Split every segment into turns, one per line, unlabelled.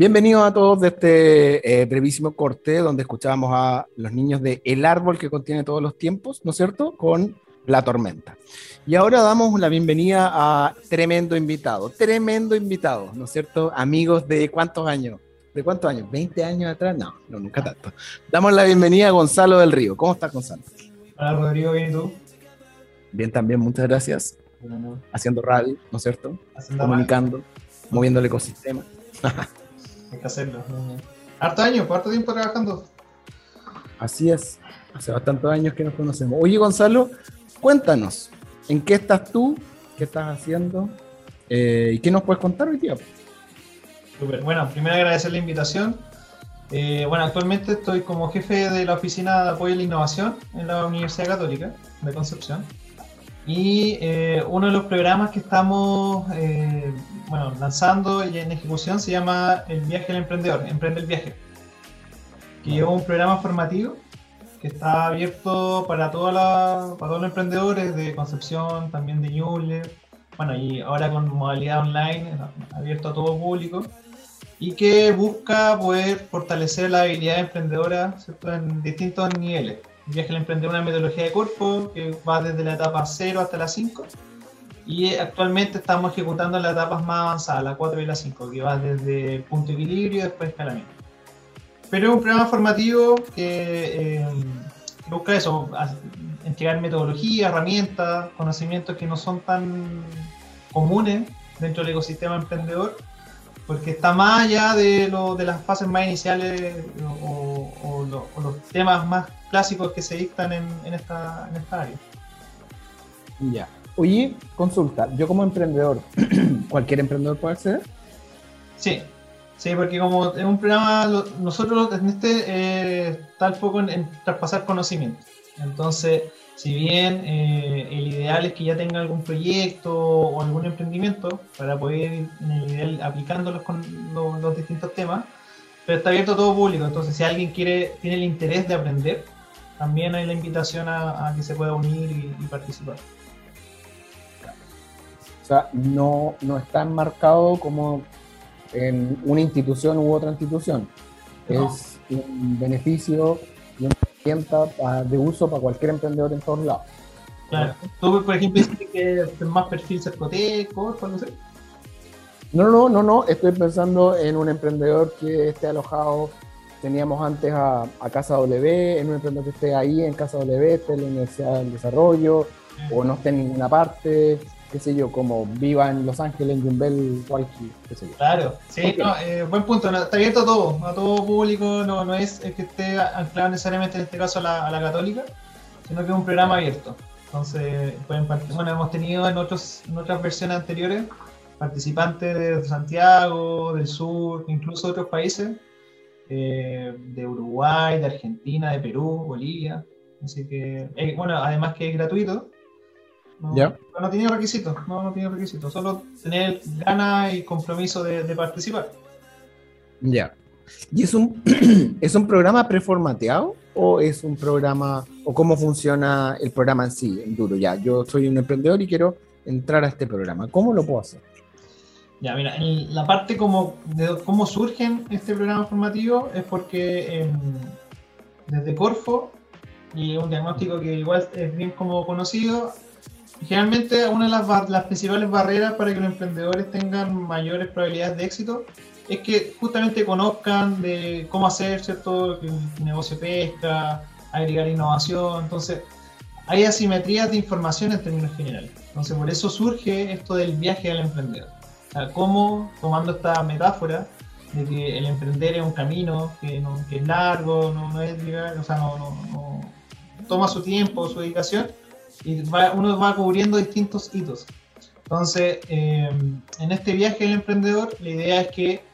Bienvenidos a todos de este eh, brevísimo corte donde escuchábamos a los niños de El Árbol que contiene todos los tiempos, ¿no es cierto? Con La Tormenta. Y ahora damos la bienvenida a tremendo invitado, tremendo invitado, ¿no es cierto? Amigos de cuántos años? ¿De cuántos años? ¿20 años atrás? No, no, nunca tanto. Damos la bienvenida a Gonzalo del Río. ¿Cómo estás, Gonzalo?
Hola, Rodrigo, ¿bien tú?
Bien, también, muchas gracias.
Bueno,
Haciendo radio, ¿no es cierto?
haciendo
Comunicando, moviendo el ecosistema.
hay que hacerlo. Harto años, pues, harto tiempo trabajando.
Así es, hace bastantes años que nos conocemos. Oye, Gonzalo, cuéntanos, ¿en qué estás tú? ¿Qué estás haciendo? Eh, ¿Y qué nos puedes contar hoy día?
Súper. Bueno, primero agradecer la invitación. Eh, bueno, actualmente estoy como jefe de la Oficina de Apoyo a la Innovación en la Universidad Católica de Concepción. Y eh, uno de los programas que estamos eh, bueno, lanzando y en ejecución se llama El Viaje al Emprendedor, Emprende el Viaje. Que es un programa formativo que está abierto para, toda la- para todos los emprendedores de Concepción, también de Ñuble, bueno, y ahora con modalidad online, abierto a todo público, y que busca poder fortalecer la habilidad emprendedora ¿cierto? en distintos niveles. Viaje al emprendedor una metodología de cuerpo que va desde la etapa 0 hasta la 5, y actualmente estamos ejecutando las etapas más avanzadas, la 4 y la 5, que va desde punto de equilibrio y después escalamiento. Pero es un programa formativo que, eh, busca eso, entregar metodología, herramientas, conocimientos que no son tan comunes dentro del ecosistema emprendedor, porque está más allá de, lo- de las fases más iniciales o, o lo- o los temas más clásicos que se dictan en, en esta, en esta área.
Ya. Oye, consulta, yo como emprendedor, ¿cualquier emprendedor puede acceder?
Sí, sí, porque como es un programa, lo- nosotros en este eh, está el foco en, en traspasar conocimiento. Entonces, si bien eh, el ideal es que ya tenga algún proyecto o algún emprendimiento para poder ir en el ideal aplicándolos con lo- los distintos temas, pero está abierto a todo público. Entonces, si alguien quiere, tiene el interés de aprender, también hay la invitación a, a que se pueda unir y, y participar.
O sea, no, no está enmarcado como en una institución u otra institución.
No.
Es un beneficio y una herramienta de uso para cualquier emprendedor en todos lados.
Claro. Tú, por ejemplo, dices que es más perfil cercoteco, algo así.
No, no, no, no, estoy pensando en un emprendedor que esté alojado, teníamos antes a, a Casa W, en un emprendedor que esté ahí en Casa W, esté en la Universidad del Desarrollo, o no esté en ninguna parte, qué sé yo, como viva en Los Ángeles, en Jumbel, cualquier, qué sé yo.
Claro, sí,
Ok.
no, eh, buen punto. no, está abierto a todo, a todo público. No, no es el que esté anclado necesariamente en este caso a la, a la católica, sino que es un programa abierto. Entonces, pueden part- bueno, hemos tenido en, otros, en otras versiones anteriores participantes de Santiago, del sur, incluso de otros países, eh, de Uruguay, de Argentina, de Perú, Bolivia. Así que, eh, bueno, además que es gratuito. No,
Ya.
no tiene requisitos, no, no tiene requisitos, solo tener ganas y compromiso de, de participar.
Ya. ¿Y es un, es un programa preformateado o es un programa, o cómo funciona el programa en sí, en duro? Ya, yo soy un emprendedor y quiero entrar a este programa. ¿Cómo lo puedo hacer?
Ya, mira, la parte como de cómo surgen este programa formativo es porque em, desde Corfo, y un diagnóstico que igual es bien como conocido, generalmente una de las, principales barreras para que los emprendedores tengan mayores probabilidades de éxito es que justamente conozcan de cómo hacer cierto el negocio de pesca, agregar innovación, entonces hay asimetrías de información en términos generales. Entonces por eso surge esto del viaje al emprendedor. Sea, cómo, tomando esta metáfora de que el emprender es un camino que, no- que es largo, no, no es llegar, o sea, no, no- toma su tiempo, su dedicación, y va- uno va cubriendo distintos hitos. Entonces, eh, en este viaje del emprendedor, la idea es que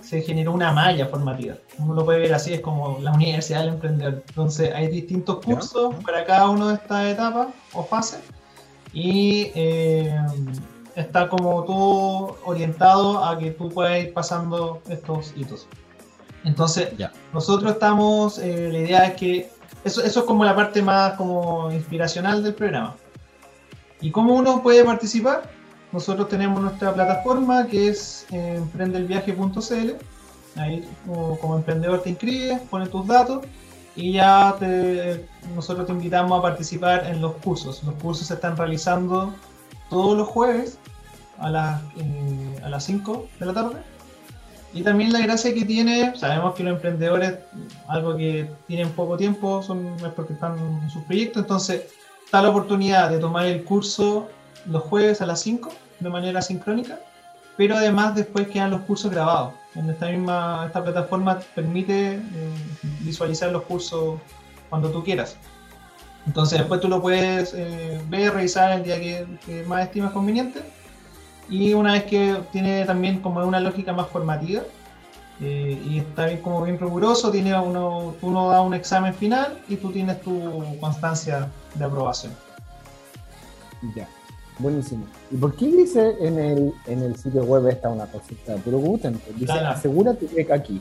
se generó una malla formativa. Uno lo puede ver así, es como la universidad del emprendedor. Entonces, hay distintos cursos para cada una de estas etapas o fases, y eh, está como todo orientado a que tú puedas ir pasando estos hitos. Entonces,
Ya.
nosotros estamos, eh, la idea es que eso, eso es como la parte más como inspiracional del programa. ¿Y cómo uno puede participar? Nosotros tenemos nuestra plataforma que es eh, emprendelviaje.cl Ahí como, emprendedor te inscribes, pones tus datos y ya nosotros te invitamos a participar en los cursos. Los cursos se están realizando todos los jueves a las, eh, a las 5 de la tarde. Y también la gracia que tiene, sabemos que los emprendedores, algo que tienen poco tiempo, son es porque están en sus proyectos, entonces está la oportunidad de tomar el curso los jueves a las 5 de manera sincrónica, pero además después quedan los cursos grabados. En esta misma esta plataforma permite eh, visualizar los cursos cuando tú quieras. Entonces después tú lo puedes eh, ver, revisar el día que, más estimas conveniente. Y una vez que tiene también como una lógica más formativa eh, y está bien, como bien riguroso, tiene uno, uno da un examen final y tú tienes tu constancia de aprobación.
Ya. Buenísimo. ¿Y por qué dice en el, en el sitio web esta una cosita? Pero Guten, dice asegúrate que aquí.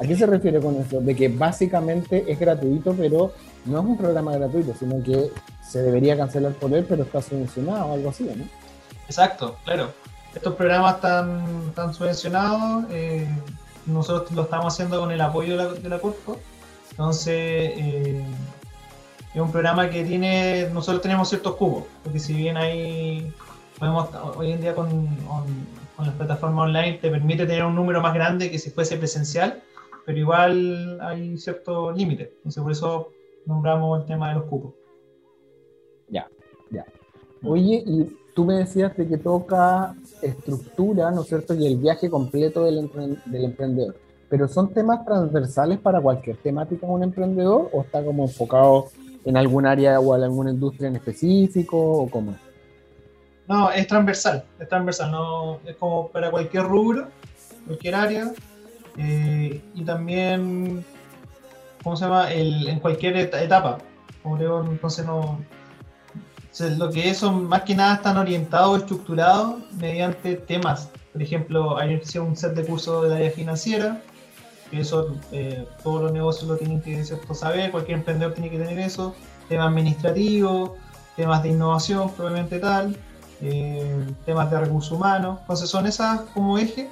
¿A qué se refiere con eso? De que básicamente es gratuito, pero no es un programa gratuito, sino que se debería cancelar por él, pero está subvencionado o algo así, ¿no?
Exacto, claro. Estos programas están, están subvencionados, eh, nosotros lo estamos haciendo con el apoyo de la, de. Entonces, eh, es un programa que tiene, nosotros tenemos ciertos cubos, porque si bien hay, podemos, hoy en día con, las plataformas online te permite tener un número más grande que si fuese presencial, pero igual hay cierto límite, entonces por eso nombramos el tema de los cupos.
Ya, ya. Oye, y tú me decías de que toca estructura, ¿no es cierto? Y el viaje completo del, del emprendedor. ¿Pero son temas transversales para cualquier temática de un emprendedor o está como enfocado en algún área o en alguna industria en específico o cómo?
No, es transversal, es transversal, no, es como para cualquier rubro, cualquier área, eh, y también, ¿cómo se llama? El, en cualquier etapa. Entonces no. lo que es más que nada están orientados, estructurados mediante temas. Por ejemplo, hay un set de cursos del área financiera, eso eh, todos los negocios lo tienen que saber, cualquier emprendedor tiene que tener eso, temas administrativos, temas de innovación probablemente tal, eh, temas de recursos humanos, entonces son esas como eje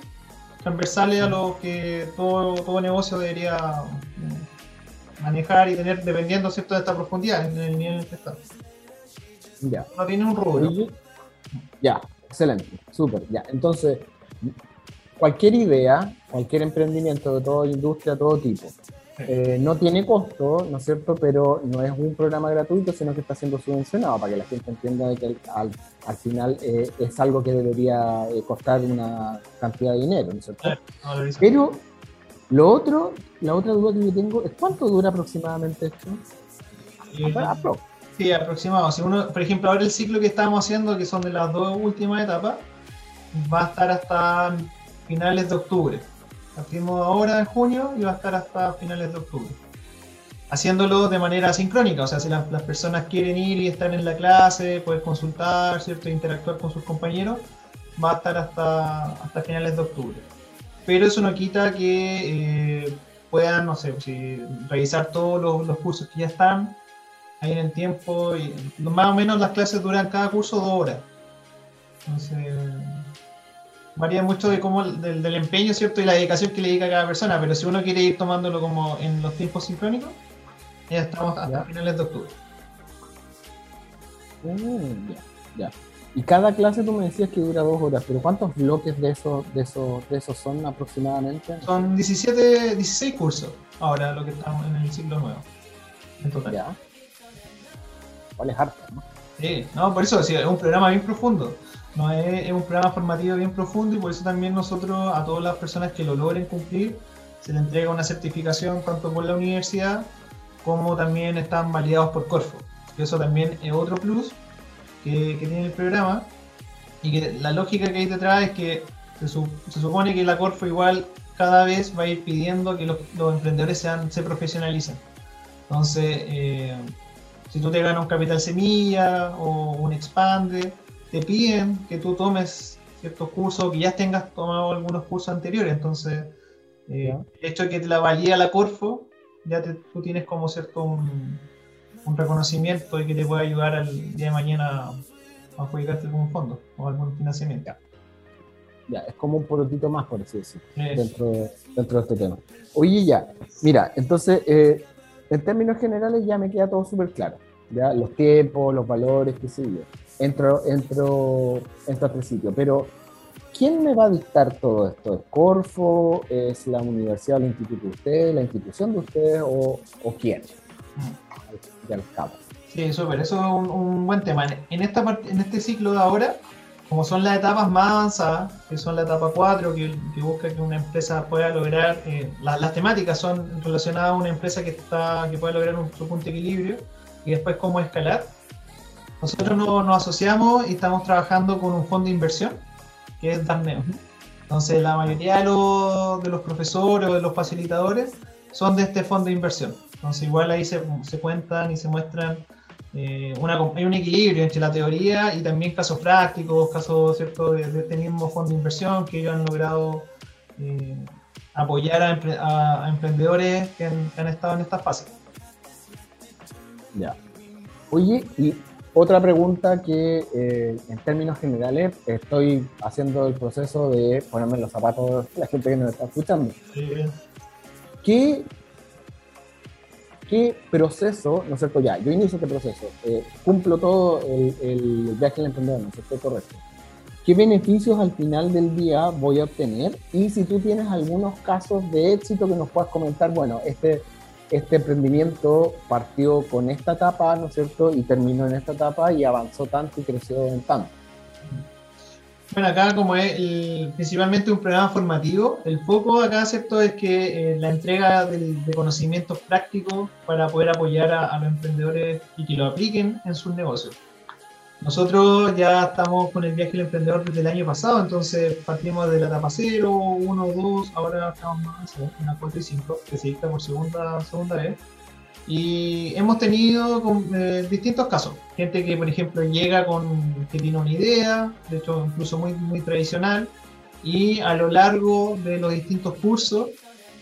transversales a lo que todo, todo negocio debería eh, manejar y tener dependiendo ¿cierto? de esta profundidad en el nivel en que está.
Ya.
No tiene un rubro.
Ya, excelente, súper. Ya, entonces, cualquier idea, cualquier emprendimiento de toda industria, todo tipo, eh, no tiene costo, ¿no es cierto? Pero no es un programa gratuito, sino que está siendo subvencionado para que la gente entienda que al, final eh, es algo que debería eh, costar una cantidad de dinero, ¿no es cierto? Pero lo otro, la otra duda que yo tengo es cuánto dura aproximadamente esto.
Sí, aproximado. Si uno, por ejemplo, ahora el ciclo que estamos haciendo, que son de las dos últimas etapas, va a estar hasta finales de octubre. Partimos ahora en junio y va a estar hasta finales de octubre. Haciéndolo de manera sincrónica, o sea, si las, personas quieren ir y están en la clase, pueden consultar, ¿cierto? interactuar con sus compañeros, va a estar hasta, hasta finales de octubre. Pero eso no quita que eh, puedan, no sé, revisar todos los, los, cursos que ya están ahí en el tiempo. Y, más o menos las clases duran cada curso dos horas. Entonces, varía mucho de cómo del, empeño, ¿cierto? Y la dedicación que le dedica a cada persona, pero si uno quiere ir tomándolo como en los tiempos sincrónicos, ya estamos hasta finales de octubre.
Mm, ya, Y cada clase tú me decías que dura dos horas, pero ¿cuántos bloques de esos, de esos, de esos son aproximadamente?
Son 17, 16 cursos ahora lo que estamos en el ciclo nuevo. En total. Ya.
Vale, es harto, ¿no?
Sí, no, por eso, es un programa bien profundo. No, es, un programa formativo bien profundo y por eso también nosotros a todas las personas que lo logren cumplir se le entrega una certificación tanto por la universidad como también están validados por Corfo. Eso también es otro plus que, tiene el programa y que la lógica que hay detrás es que se, supone que la Corfo igual cada vez va a ir pidiendo que los, emprendedores se profesionalicen. Entonces, eh, si tú te ganas un capital semilla o un expande, te piden que tú tomes ciertos cursos, que ya tengas tomado algunos cursos anteriores. Entonces, eh, el hecho de que te la valía la Corfo, ya tú tienes como cierto un, reconocimiento y que te puede ayudar al día de mañana a adjudicarte un fondo o algún financiamiento.
Ya, es como un porotito más, por así decirlo, dentro, dentro de este tema. Oye, ya, mira, entonces, eh, en términos generales ya me queda todo súper claro. ¿ya? Los tiempos, los valores, qué sé yo. Entro, entro, entro a este sitio. Pero, ¿quién me va a dictar todo esto? ¿Es Corfo? ¿Es la universidad o el instituto de ustedes? ¿La institución de ustedes? ¿O, o quién?
Mm. Ya los cabos. Sí, súper. Eso es un, buen tema. En, esta parte, en este ciclo de ahora, como son las etapas más avanzadas, que son la etapa 4, que, busca que una empresa pueda lograr, eh, las temáticas son relacionadas a una empresa que, está, que pueda lograr un, su punto de equilibrio y después cómo escalar. Nosotros nos asociamos y estamos trabajando con un fondo de inversión, que es Darneo. Entonces la mayoría de los, de los profesores o de los facilitadores son de este fondo de inversión. Entonces igual ahí se, se cuentan y se muestran eh, hay un equilibrio entre la teoría y también casos prácticos, casos ¿cierto? De, este mismo fondo de inversión que ellos han logrado eh, apoyar a, emprendedores que han, estado en esta fase.
Ya. Oye, y otra pregunta que eh, en términos generales estoy haciendo el proceso de ponerme los zapatos de la gente que nos está escuchando. Sí, ¿Qué ¿Qué proceso, no es cierto? Ya, yo inicio este proceso, eh, cumplo todo el, viaje del emprendedor, ¿no es cierto? Correcto. ¿Qué beneficios al final del día voy a obtener? Y si tú tienes algunos casos de éxito que nos puedas comentar, bueno, este, este emprendimiento partió con esta etapa, ¿no es cierto? Y terminó en esta etapa y avanzó tanto y creció en tanto.
Bueno, acá como es principalmente un programa formativo, el foco acá ¿cierto? es que eh, la entrega de, conocimientos prácticos para poder apoyar a, los emprendedores y que lo apliquen en sus negocios. Nosotros ya estamos con el viaje del emprendedor desde el año pasado, entonces partimos de la etapa 0, 1, 2, ahora estamos más en la 4 y 5, que se dicta por segunda, segunda vez. Y hemos tenido eh, distintos casos. Gente que, por ejemplo, llega con que tiene una idea, de hecho, incluso muy, muy tradicional, y a lo largo de los distintos cursos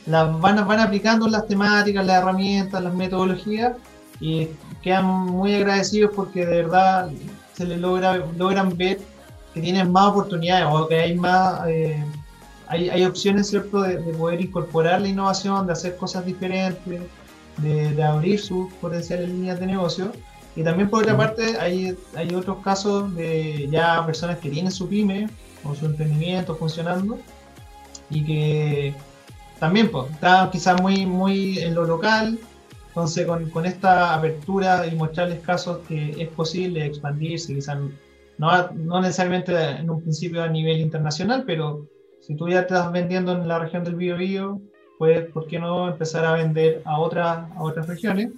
las van, van aplicando las temáticas, las herramientas, las metodologías, y quedan muy agradecidos porque de verdad se les logra, logran ver que tienen más oportunidades o que hay más. Eh, hay, hay, opciones, ¿cierto?, de, de poder incorporar la innovación, de hacer cosas diferentes, de, abrir sus potenciales líneas de negocio. Y también por otra parte hay, hay otros casos de ya personas que tienen su pyme o su emprendimiento funcionando y que también pues, están quizás muy, muy en lo local. Entonces con, con, esta apertura y mostrarles casos que es posible expandirse, quizás no, no necesariamente en un principio a nivel internacional, pero si tú ya estás vendiendo en la región del Biobío, pues, ¿por qué no empezar a vender a, otras a otras regiones?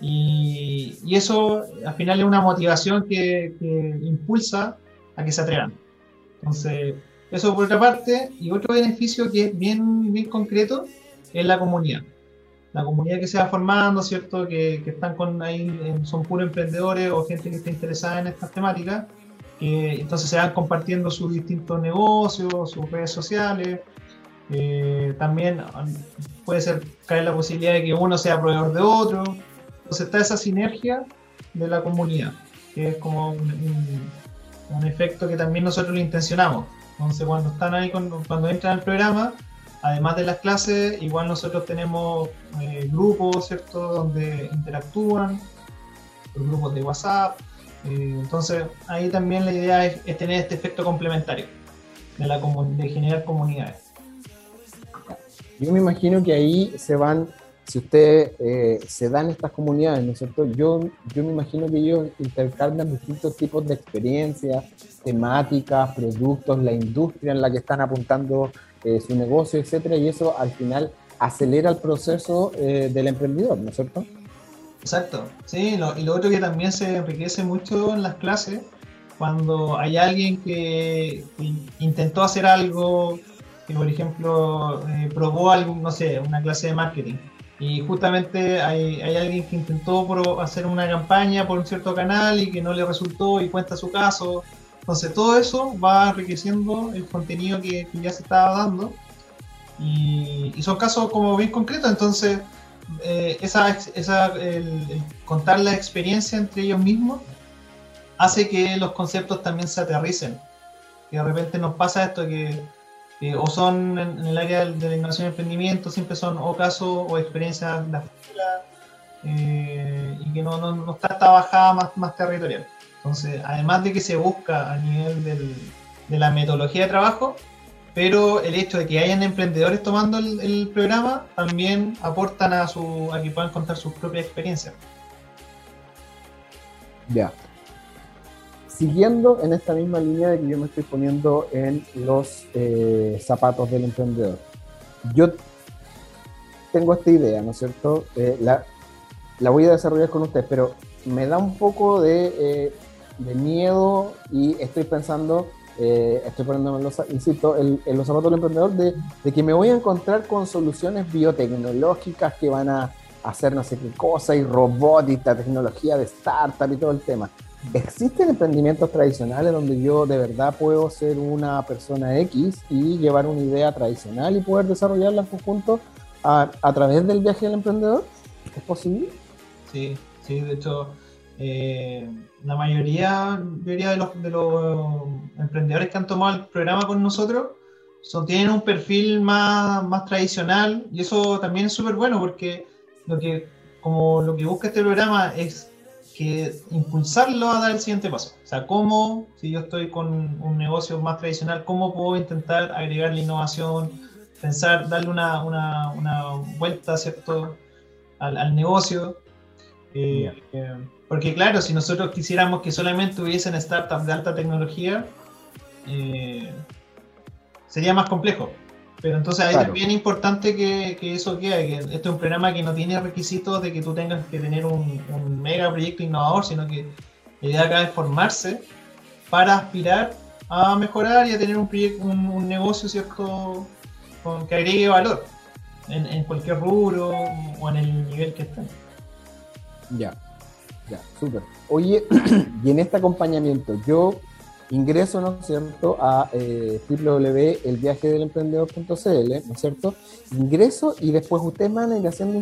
Y, y, eso al final es una motivación que, que, impulsa a que se atrevan. Entonces, eso por otra parte, y otro beneficio que es bien, bien concreto es la comunidad. La comunidad que se va formando, ¿cierto? Que, que están con ahí, son puros emprendedores o gente que está interesada en estas temáticas, que entonces se van compartiendo sus distintos negocios, sus redes sociales, eh, también um, puede ser caer la posibilidad de que uno sea proveedor de otro. Entonces está esa sinergia de la comunidad, que es como un, efecto que también nosotros lo intencionamos. Entonces cuando están ahí, cuando, entran al programa, además de las clases, igual nosotros tenemos eh, grupos, ¿cierto?, donde interactúan, grupos de WhatsApp. Eh, entonces ahí también la idea es, tener este efecto complementario de, generar comunidades.
Yo me imagino que ahí se van, si ustedes eh, se dan estas comunidades, ¿no es cierto? Yo, yo me imagino que ellos intercambian distintos tipos de experiencias, temáticas, productos, la industria en la que están apuntando eh, su negocio, etcétera, y eso al final acelera el proceso eh, del emprendedor, ¿no es cierto?
Exacto, sí, y lo otro que también se enriquece mucho en las clases, cuando hay alguien que intentó hacer algo, que por ejemplo eh, probó algo, no sé, una clase de marketing y justamente hay, hay, alguien que intentó hacer una campaña por un cierto canal y que no le resultó y cuenta su caso. Entonces todo eso va enriqueciendo el contenido que, ya se estaba dando y, son casos como bien concretos, entonces eh, esa, esa, el contar la experiencia entre ellos mismos hace que los conceptos también se aterricen que de repente nos pasa esto que o son en, el área de la innovación y emprendimiento, siempre son o casos o experiencias de la eh, y que no, está esta bajada más territorial. Entonces, además de que se busca a nivel de la metodología de trabajo, pero el hecho de que hayan emprendedores tomando el, programa también aportan a, su, a que puedan contar sus propias experiencias.
Ya. Siguiendo en esta misma línea de que yo me estoy poniendo en los eh, zapatos del emprendedor. Yo tengo esta idea, ¿no es cierto? Eh, la, la, voy a desarrollar con ustedes, pero me da un poco de, eh, de miedo y estoy pensando eh, estoy poniéndome, en los, insisto, en, los zapatos del emprendedor, de, de, que me voy a encontrar con soluciones biotecnológicas que van a hacer no sé qué cosa, y robótica, tecnología de startup y todo el tema. ¿Existen emprendimientos tradicionales donde yo de verdad puedo ser una persona X y llevar una idea tradicional y poder desarrollarla en conjunto a, a través del viaje del emprendedor? ¿Es posible?
Sí, sí, de hecho, eh, la mayoría, de, los, de los emprendedores que han tomado el programa con nosotros son, tienen un perfil más, más tradicional y eso también es súper bueno porque lo que, como lo que busca este programa es que impulsarlo a dar el siguiente paso. O sea, cómo, si yo estoy con un negocio más tradicional, cómo puedo intentar agregar la innovación, pensar, darle una, una, una vuelta, ¿cierto?, al negocio. Eh, eh, porque claro, si nosotros quisiéramos que solamente hubiesen startups de alta tecnología, eh, sería más complejo. Pero entonces ahí es bien importante que, eso quede, que este es un programa que no tiene requisitos de que tú tengas que tener un, mega proyecto innovador, sino que la idea acá es formarse para aspirar a mejorar y a tener un, proyecto, un, negocio cierto con, que agregue valor en, en, cualquier rubro o en el nivel que estén.
Ya. Ya, súper. Oye, y en este acompañamiento, yo ingreso, ¿no es cierto?, a eh, www.elviajedelemprendedor.cl, ¿no es cierto? Ingreso y después ustedes van a ir haciendo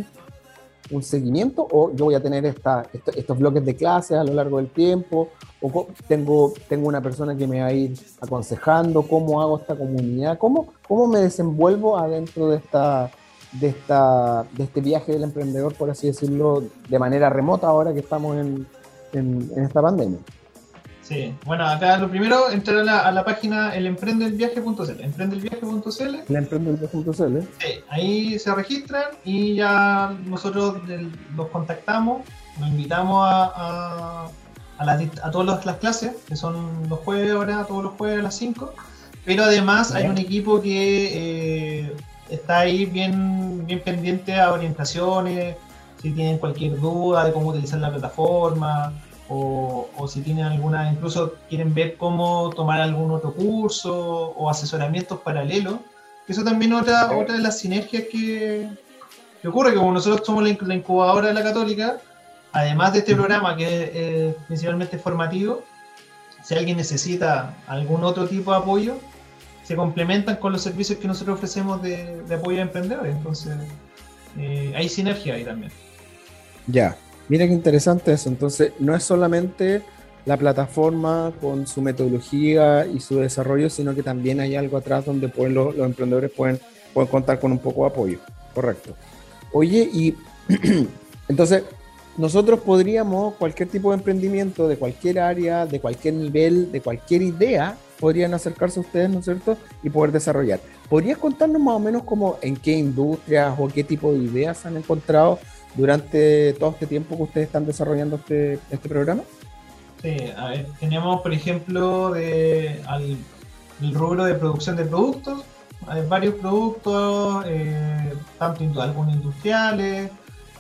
un, seguimiento o yo voy a tener estos bloques de clases a lo largo del tiempo o tengo, tengo una persona que me va a ir aconsejando cómo hago esta comunidad, cómo, cómo me desenvuelvo adentro de esta de, esta, de este viaje del emprendedor, por así decirlo, de manera remota ahora que estamos en, en, esta pandemia.
Sí, bueno, acá lo primero, entrar a la, a la página elemprendelviaje.cl, emprendelviaje.cl.
Emprendelviaje.cl.
Sí, ahí se registran y ya nosotros los contactamos, nos invitamos a, a, a, a todas las clases, que son los jueves ahora, todos los jueves a las 5. Pero además hay un equipo que eh, está ahí bien, bien pendiente a orientaciones, si tienen cualquier duda de cómo utilizar la plataforma, o, si tienen alguna, incluso quieren ver cómo tomar algún otro curso o asesoramientos paralelos. Eso también otra, otra de las sinergias que, que ocurre, que como nosotros somos la, incubadora de la católica, además de este programa que es principalmente formativo, si alguien necesita algún otro tipo de apoyo, se complementan con los servicios que nosotros ofrecemos de, apoyo a emprendedores. Entonces, eh, hay sinergia ahí también.
Ya, mira qué interesante eso. Entonces, no es solamente la plataforma con su metodología y su desarrollo, sino que también hay algo atrás donde pueden, los, emprendedores pueden, pueden contar con un poco de apoyo. Correcto. Oye, y entonces, nosotros podríamos, cualquier tipo de emprendimiento, de cualquier área, de cualquier nivel, de cualquier idea, podrían acercarse a ustedes, ¿no es cierto? Y poder desarrollar. ¿Podrías contarnos más o menos como en qué industrias o qué tipo de ideas han encontrado durante todo este tiempo que ustedes están desarrollando este, este programa?
Sí, a ver, tenemos por ejemplo de, el rubro de producción de productos, hay varios productos, eh, tanto algunos industriales,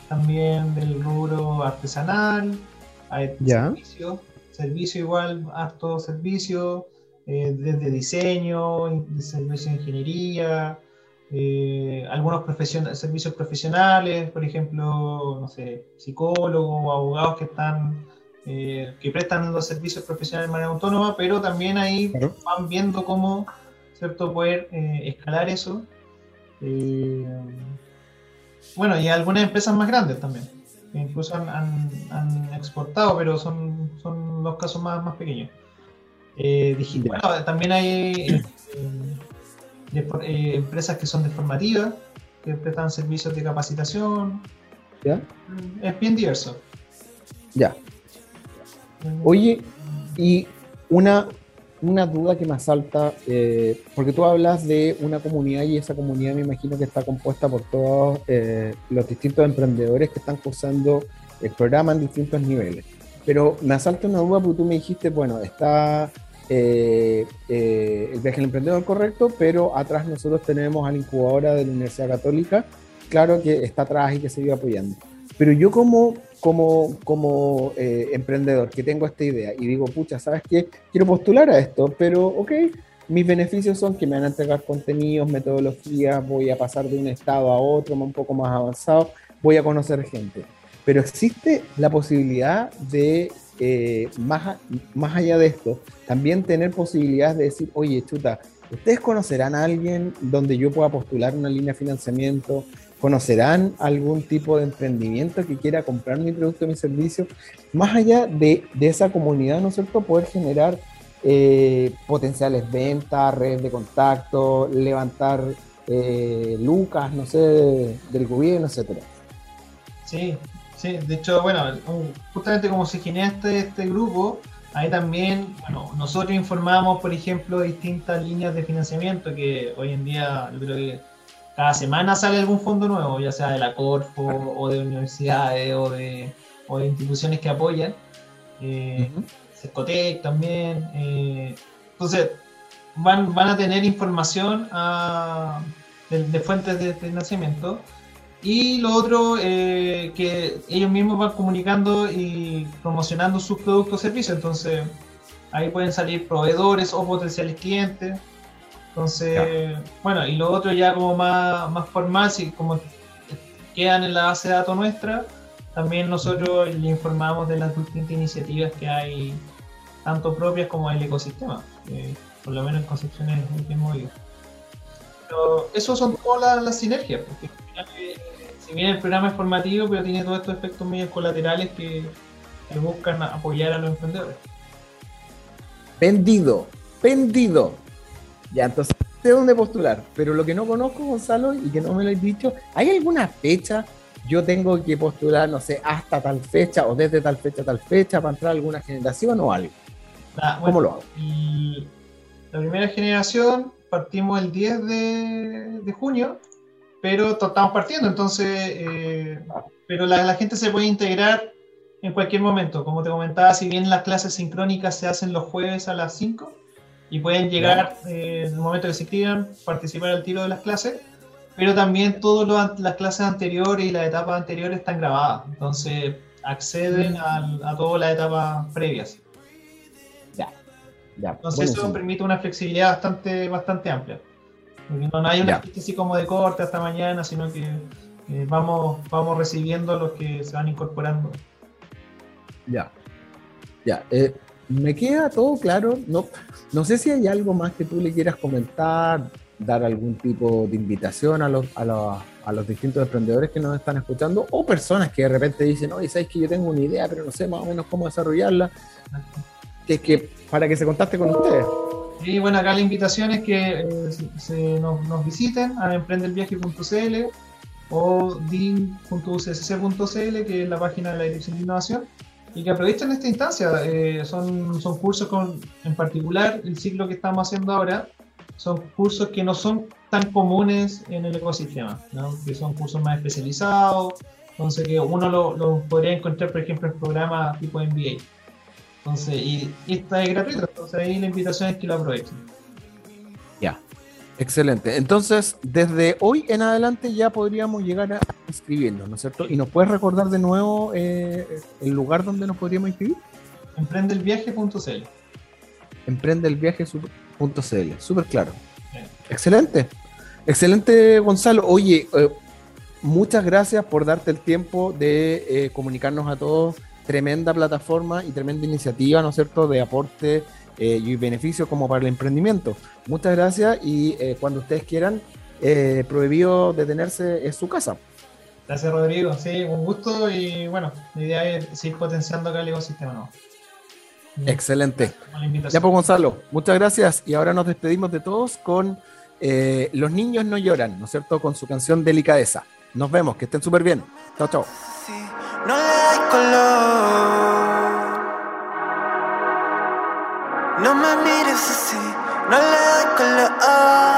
también del rubro artesanal, hay servicio, servicio igual, harto servicio, eh, desde diseño, servicio de ingeniería, eh, algunos servicios profesionales, por ejemplo, no sé, psicólogos o abogados que están eh, que prestan los servicios profesionales de manera autónoma, pero también ahí van viendo cómo cierto poder escalar eso. bueno, y algunas empresas más grandes también, que incluso han, exportado, pero son, son los casos más, más pequeños. Eh, digital. Bueno, también hay empresas que son de formativa, que prestan servicios de capacitación.
¿Ya?
Mm, es bien diverso.
Ya. Oye, y una, una duda que me asalta, eh, porque tú hablas de una comunidad y esa comunidad me imagino que está compuesta por todos eh, los distintos emprendedores que están cursando el programa en distintos niveles. Pero me asalta una duda porque tú me dijiste, bueno, está eh, el viaje del emprendedor correcto, pero atrás nosotros tenemos a la incubadora de la Universidad Católica, claro que está atrás y que sigue apoyando. Pero yo como, como, como eh, emprendedor que tengo esta idea y digo, pucha, ¿sabes qué? Quiero postular a esto, pero ok, mis beneficios son que me van a entregar contenidos, metodologías, voy a pasar de un estado a otro un poco más avanzado, voy a conocer gente. Pero existe la posibilidad de, eh, más, más allá de esto, también tener posibilidades de decir, oye, chuta, ¿ustedes conocerán a alguien donde yo pueda postular una línea de financiamiento? conocerán algún tipo de emprendimiento que quiera comprar mi producto, mi servicio, más allá de, esa comunidad, ¿no es cierto?, poder generar eh, potenciales ventas, redes de contacto, levantar eh, lucas, no sé, del gobierno, etcétera.
Sí, sí, de hecho, bueno, justamente como se genera este, este grupo, ahí también, bueno, nosotros informamos, por ejemplo, distintas líneas de financiamiento que hoy en día yo creo que cada semana sale algún fondo nuevo, ya sea de la Corfo o de universidades o de, o de instituciones que apoyan. Eh, también. Eh, entonces, van, van a tener información ah, de, fuentes de financiamiento. Y lo otro, eh, que ellos mismos van comunicando y promocionando sus productos o servicios. Entonces, ahí pueden salir proveedores o potenciales clientes. Entonces, bueno, y lo otro ya como más, más formal, si como quedan en la base de datos nuestra, también nosotros le informamos de las distintas iniciativas que hay, tanto propias como el ecosistema, por lo menos en Concepción es muy bien movido. Pero eso son todas las, sinergias, porque eh, si bien el programa es formativo, pero tiene todos estos efectos medios colaterales que, que buscan apoyar a los emprendedores.
Vendido, vendido. Ya, entonces sé dónde postular, pero lo que no conozco, Gonzalo, y que no me lo he dicho, ¿hay alguna fecha? Yo tengo que postular, no sé, hasta tal fecha o desde tal fecha a tal fecha para entrar a alguna generación o algo.
Ah, ¿Cómo lo hago? la primera generación partimos el 10 de, junio, pero estamos partiendo, entonces, eh, pero la, la gente se puede integrar en cualquier momento. Como te comentaba, si bien las clases sincrónicas se hacen los jueves a las 5, y pueden llegar eh, en el momento que se inscriban, participar al tiro de las clases, pero también todas las clases anteriores y las etapas anteriores están grabadas, entonces acceden mm. a, todas las etapas previas.
Ya.
Entonces eso permite una flexibilidad bastante, bastante amplia. No, hay una así como de corte hasta mañana, sino que eh, vamos, vamos recibiendo a los que se van incorporando.
Ya, ya. Eh, me queda todo claro. No, no sé si hay algo más que tú le quieras comentar, dar algún tipo de invitación a los, a los, a los distintos emprendedores que nos están escuchando o personas que de repente dicen, oye, sabes que yo tengo una idea, pero no sé más o menos cómo desarrollarla. Que para que se contacte con ustedes.
Y bueno, acá la invitación es que eh, se, nos, nos, visiten a emprendelviaje.cl o din.ucsc.cl, que es la página de la Dirección de Innovación y que aprovechen esta instancia. Eh, son, son cursos con, en particular, el ciclo que estamos haciendo ahora, son cursos que no son tan comunes en el ecosistema, que son cursos más especializados, entonces que uno lo, lo, podría encontrar, por ejemplo, en programas tipo MBA. Entonces, y, y esta es gratuita, entonces ahí la invitación es que lo aprovechen.
Excelente. Entonces, desde hoy en adelante ya podríamos llegar a inscribirnos, ¿no es cierto? ¿Y nos puedes recordar de nuevo eh, el lugar donde nos podríamos inscribir?
Emprendelviaje.cl.
Emprendelviaje.cl, súper claro. Excelente. Excelente, Gonzalo. Oye, eh, muchas gracias por darte el tiempo de eh, comunicarnos a todos tremenda plataforma y tremenda iniciativa, ¿no es cierto?, de aporte eh, y beneficio como para el emprendimiento. Muchas gracias y eh, cuando ustedes quieran, eh, prohibido detenerse en su casa.
Gracias Rodrigo, sí, un gusto y bueno, mi idea es seguir potenciando acá el ecosistema nuevo.
Excelente. Ya por Gonzalo, muchas gracias y ahora nos despedimos de todos con Los niños no lloran, ¿no es cierto?, con su canción Delicadeza. Nos vemos, que estén súper bien. Chao, chao. Sí no le des color. No me mires así, no le des color.